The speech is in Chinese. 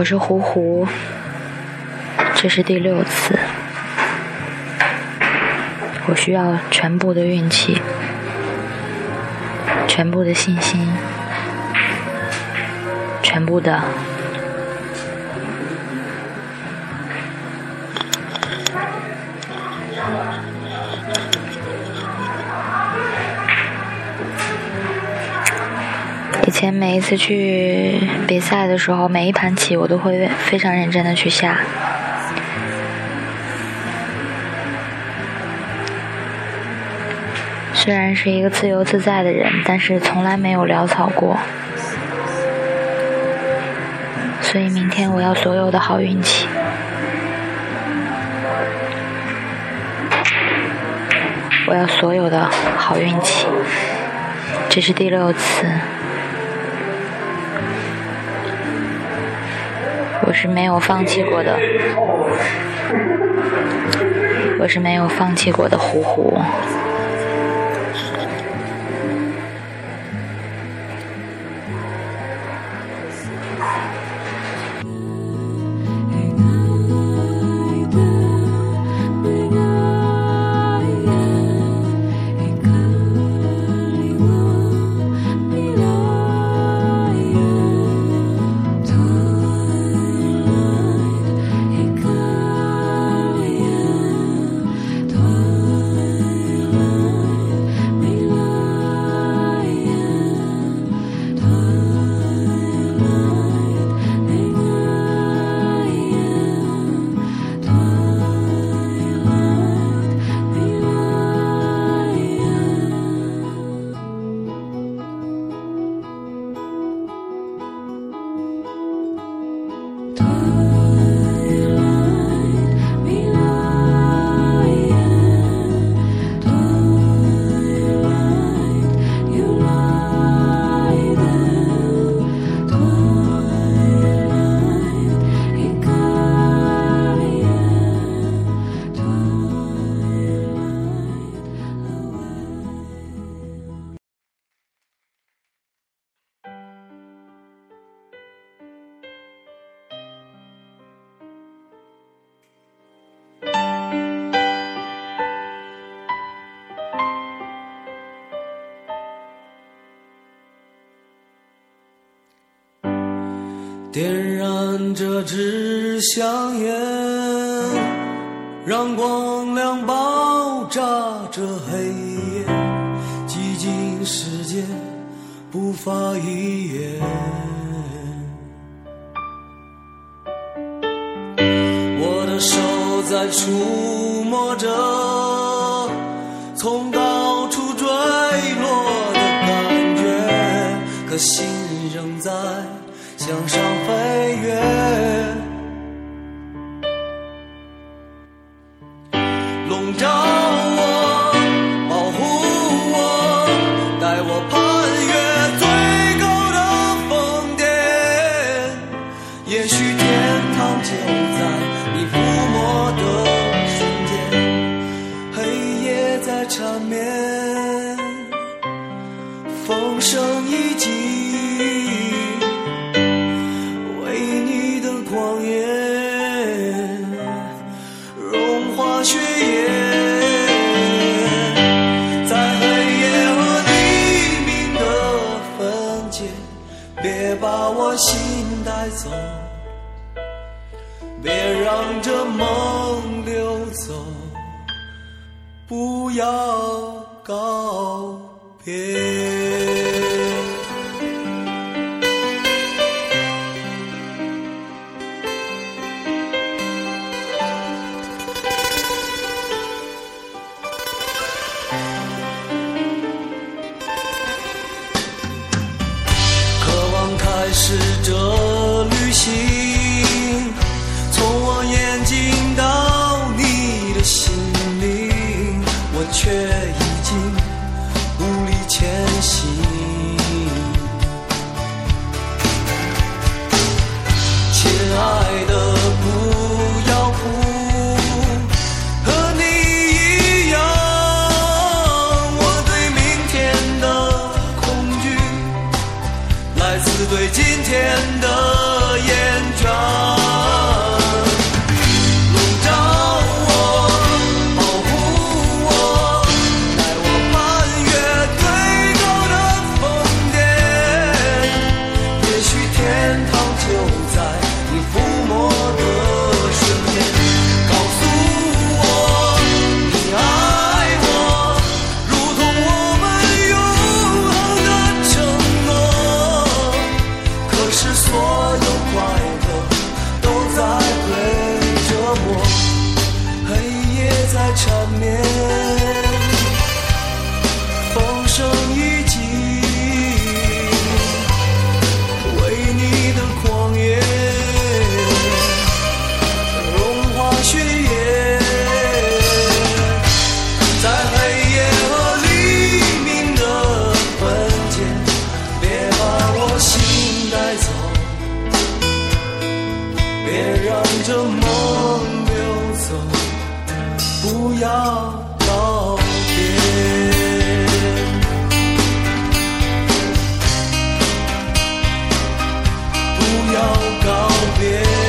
我是胡胡，这是第六次。我需要全部的运气，全部的信心，全部的。以前每一次去比赛的时候，每一盘棋我都会非常认真的去下。虽然是一个自由自在的人，但是从来没有潦草过。所以明天我要所有的好运气，我要所有的好运气。这是第六次。我是没有放弃过的，我是没有放弃过的，呼呼。点燃这支香烟，让光亮爆炸这黑夜。寂静世界不发一言。我的手在触摸着从高处坠落的感觉，可心仍在。向上飞跃，笼罩我，保护我，带我攀越最高的峰巅。也许天堂就在你抚摸的瞬间，黑夜在缠绵，走，不要告别。chair. 所有快乐都在被折磨，黑夜在缠绵。着梦溜走，不要告别。不要告别。